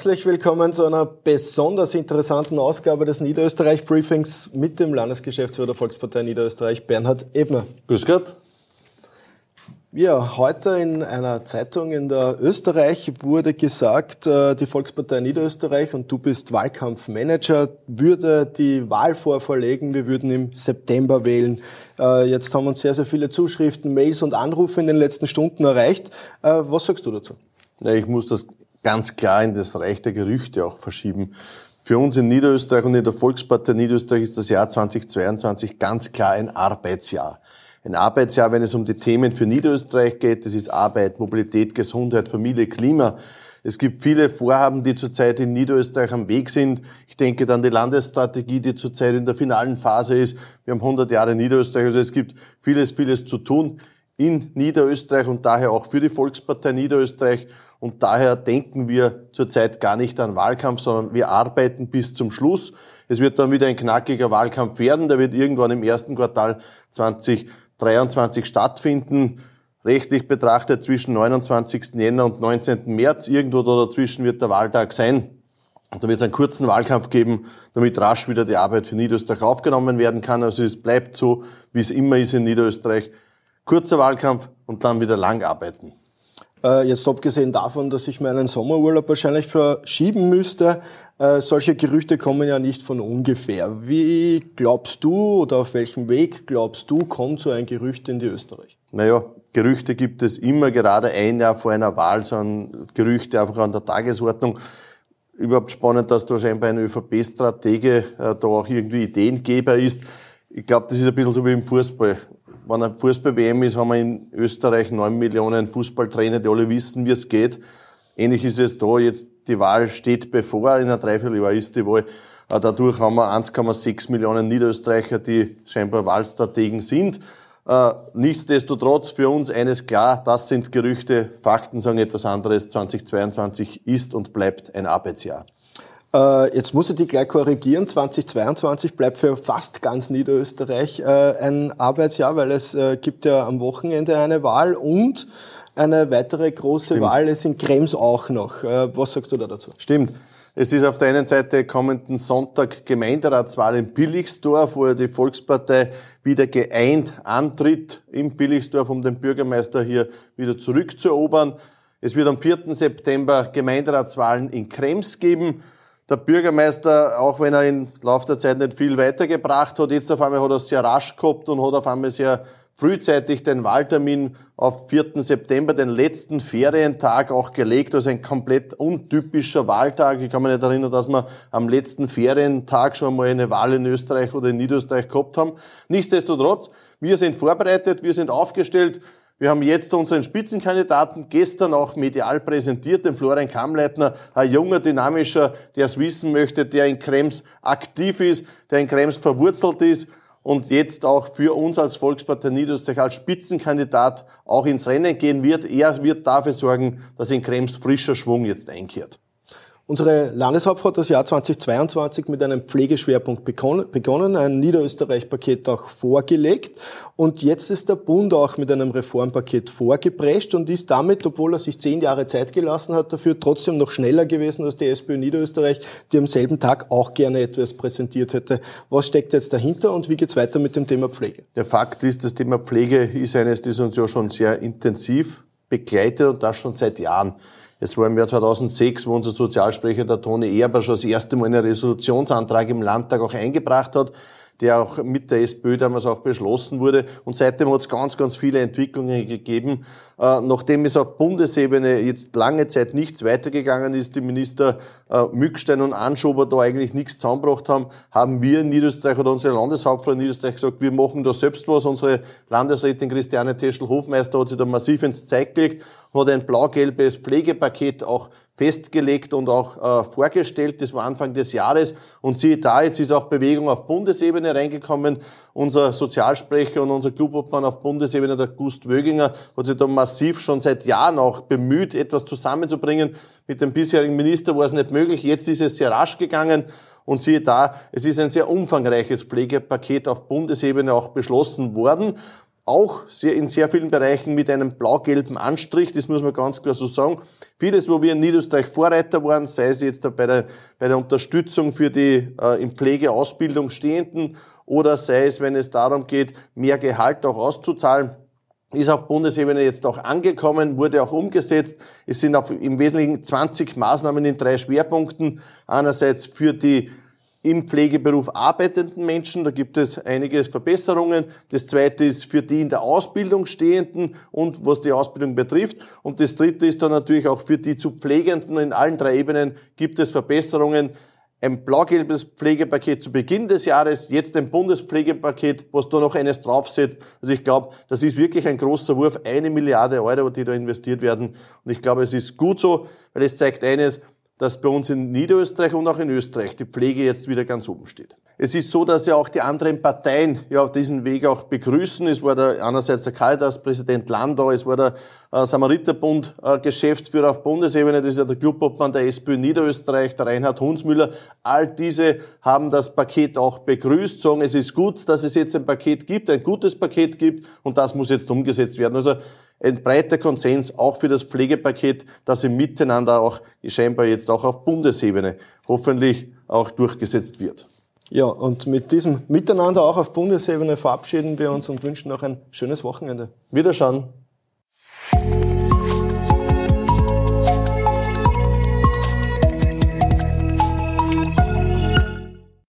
herzlich willkommen zu einer besonders interessanten Ausgabe des Niederösterreich Briefings mit dem Landesgeschäftsführer der Volkspartei Niederösterreich, Bernhard Ebner. Grüß Gott. Ja, heute in einer Zeitung in der Österreich wurde gesagt, äh, die Volkspartei Niederösterreich und du bist Wahlkampfmanager, würde die Wahl vorverlegen, wir würden im September wählen. Äh, jetzt haben uns sehr, sehr viele Zuschriften, Mails und Anrufe in den letzten Stunden erreicht. Äh, was sagst du dazu? Ich muss das ganz klar in das Reich der Gerüchte auch verschieben. Für uns in Niederösterreich und in der Volkspartei Niederösterreich ist das Jahr 2022 ganz klar ein Arbeitsjahr ein Arbeitsjahr, wenn es um die Themen für Niederösterreich geht. Das ist Arbeit, Mobilität, Gesundheit, Familie, Klima. Es gibt viele Vorhaben, die zurzeit in Niederösterreich am Weg sind. Ich denke dann die Landesstrategie, die zurzeit in der finalen Phase ist. Wir haben 100 Jahre Niederösterreich, also es gibt vieles, vieles zu tun in Niederösterreich und daher auch für die Volkspartei Niederösterreich. Und daher denken wir zurzeit gar nicht an Wahlkampf, sondern wir arbeiten bis zum Schluss. Es wird dann wieder ein knackiger Wahlkampf werden. Der wird irgendwann im ersten Quartal 20 23 stattfinden. Rechtlich betrachtet zwischen 29. Jänner und 19. März. Irgendwo da dazwischen wird der Wahltag sein. Und da wird es einen kurzen Wahlkampf geben, damit rasch wieder die Arbeit für Niederösterreich aufgenommen werden kann. Also es bleibt so, wie es immer ist in Niederösterreich. Kurzer Wahlkampf und dann wieder lang arbeiten. Äh, jetzt abgesehen davon, dass ich meinen Sommerurlaub wahrscheinlich verschieben müsste, äh, solche Gerüchte kommen ja nicht von ungefähr. Wie glaubst du oder auf welchem Weg glaubst du, kommt so ein Gerücht in die Österreich? Naja, Gerüchte gibt es immer, gerade ein Jahr vor einer Wahl sind Gerüchte einfach an der Tagesordnung. Überhaupt spannend, dass da scheinbar ein ÖVP-Stratege äh, da auch irgendwie Ideengeber ist. Ich glaube, das ist ein bisschen so wie im Fußball wenn eine Fußball-WM ist, haben wir in Österreich neun Millionen Fußballtrainer, die alle wissen, wie es geht. Ähnlich ist es da. Jetzt die Wahl steht bevor. In einer Dreivierteljahr ist die Wahl. Äh, dadurch haben wir 1,6 Millionen Niederösterreicher, die scheinbar Wahlstrategen sind. Äh, nichtsdestotrotz für uns eines klar, das sind Gerüchte. Fakten sagen etwas anderes. 2022 ist und bleibt ein Arbeitsjahr. Äh, jetzt muss ich die gleich korrigieren. 2022 bleibt für fast ganz Niederösterreich äh, ein Arbeitsjahr, weil es äh, gibt ja am Wochenende eine Wahl und eine weitere große Stimmt. Wahl ist in Krems auch noch. Was sagst du da dazu? Stimmt. Es ist auf der einen Seite kommenden Sonntag Gemeinderatswahl in Billigsdorf, wo ja die Volkspartei wieder geeint antritt im Billigsdorf, um den Bürgermeister hier wieder zurückzuerobern. Es wird am 4. September Gemeinderatswahlen in Krems geben der Bürgermeister, auch wenn er im Laufe der Zeit nicht viel weitergebracht hat, jetzt auf einmal hat er es sehr rasch gehabt und hat auf einmal sehr frühzeitig den Wahltermin auf 4. September, den letzten Ferientag auch gelegt, also ein komplett untypischer Wahltag. Ich kann mich nicht erinnern, dass wir am letzten Ferientag schon mal eine Wahl in Österreich oder in Niederösterreich gehabt haben. Nichtsdestotrotz, wir sind vorbereitet, wir sind aufgestellt, wir haben jetzt unseren Spitzenkandidaten gestern auch medial präsentiert, den Florian Kammleitner, ein junger, dynamischer, der es wissen möchte, der in Krems aktiv ist, der in Krems verwurzelt ist und jetzt auch für uns als Volkspartei Niederösterreich als Spitzenkandidat auch ins Rennen gehen wird. Er wird dafür sorgen, dass in Krems frischer Schwung jetzt einkehrt. Unsere Landeshauptfrau hat das Jahr 2022 mit einem Pflegeschwerpunkt begonnen, ein Niederösterreich-Paket auch vorgelegt. Und jetzt ist der Bund auch mit einem Reformpaket vorgeprescht und ist damit, obwohl er sich zehn Jahre Zeit gelassen hat, dafür trotzdem noch schneller gewesen als die SPÖ Niederösterreich, die am selben Tag auch gerne etwas präsentiert hätte. Was steckt jetzt dahinter und wie geht's weiter mit dem Thema Pflege? Der Fakt ist, das Thema Pflege ist eines, das uns ja schon sehr intensiv begleitet und das schon seit Jahren. Es war im Jahr 2006, wo unser Sozialsprecher, der Toni Erber, schon das erste Mal einen Resolutionsantrag im Landtag auch eingebracht hat, der auch mit der SPÖ damals auch beschlossen wurde. Und seitdem hat es ganz, ganz viele Entwicklungen gegeben. Äh, nachdem es auf Bundesebene jetzt lange Zeit nichts weitergegangen ist, die Minister äh, Mückstein und Anschober da eigentlich nichts zusammengebracht haben, haben wir in Niederösterreich oder unsere Landeshauptfrau in Niederösterreich gesagt, wir machen da selbst was. Unsere Landesrätin Christiane Teschel-Hofmeister hat sich da massiv ins Zeug gelegt hat ein blau-gelbes Pflegepaket auch festgelegt und auch äh, vorgestellt. Das war Anfang des Jahres. Und siehe da, jetzt ist auch Bewegung auf Bundesebene reingekommen. Unser Sozialsprecher und unser Clubobmann auf Bundesebene, der Gust Wöginger, hat sich da massiv schon seit Jahren auch bemüht, etwas zusammenzubringen. Mit dem bisherigen Minister war es nicht möglich. Jetzt ist es sehr rasch gegangen. Und siehe da, es ist ein sehr umfangreiches Pflegepaket auf Bundesebene auch beschlossen worden auch sehr, in sehr vielen Bereichen mit einem blau-gelben Anstrich, das muss man ganz klar so sagen. Vieles, wo wir in Niederösterreich Vorreiter waren, sei es jetzt bei der, bei der Unterstützung für die äh, in Pflegeausbildung Stehenden oder sei es, wenn es darum geht, mehr Gehalt auch auszuzahlen, ist auf Bundesebene jetzt auch angekommen, wurde auch umgesetzt. Es sind auf, im Wesentlichen 20 Maßnahmen in drei Schwerpunkten. Einerseits für die im Pflegeberuf arbeitenden Menschen. Da gibt es einige Verbesserungen. Das zweite ist für die in der Ausbildung stehenden und was die Ausbildung betrifft. Und das dritte ist dann natürlich auch für die zu Pflegenden in allen drei Ebenen gibt es Verbesserungen. Ein blau-gelbes Pflegepaket zu Beginn des Jahres, jetzt ein Bundespflegepaket, was da noch eines draufsetzt. Also ich glaube, das ist wirklich ein großer Wurf, eine Milliarde Euro, die da investiert werden. Und ich glaube, es ist gut so, weil es zeigt eines, dass bei uns in Niederösterreich und auch in Österreich die Pflege jetzt wieder ganz oben steht. Es ist so, dass ja auch die anderen Parteien ja auf diesen Weg auch begrüßen. Es war der, einerseits der Caritas, Präsident Landau, es war der äh, Samariterbund äh, Geschäftsführer auf Bundesebene, das ist ja der Clubobmann der SPÖ Niederösterreich, der Reinhard Hunsmüller. All diese haben das Paket auch begrüßt, sagen, es ist gut, dass es jetzt ein Paket gibt, ein gutes Paket gibt und das muss jetzt umgesetzt werden. Also ein breiter Konsens auch für das Pflegepaket, das im Miteinander auch scheinbar jetzt auch auf Bundesebene hoffentlich auch durchgesetzt wird. Ja, und mit diesem Miteinander auch auf Bundesebene verabschieden wir uns und wünschen noch ein schönes Wochenende. Wiederschauen.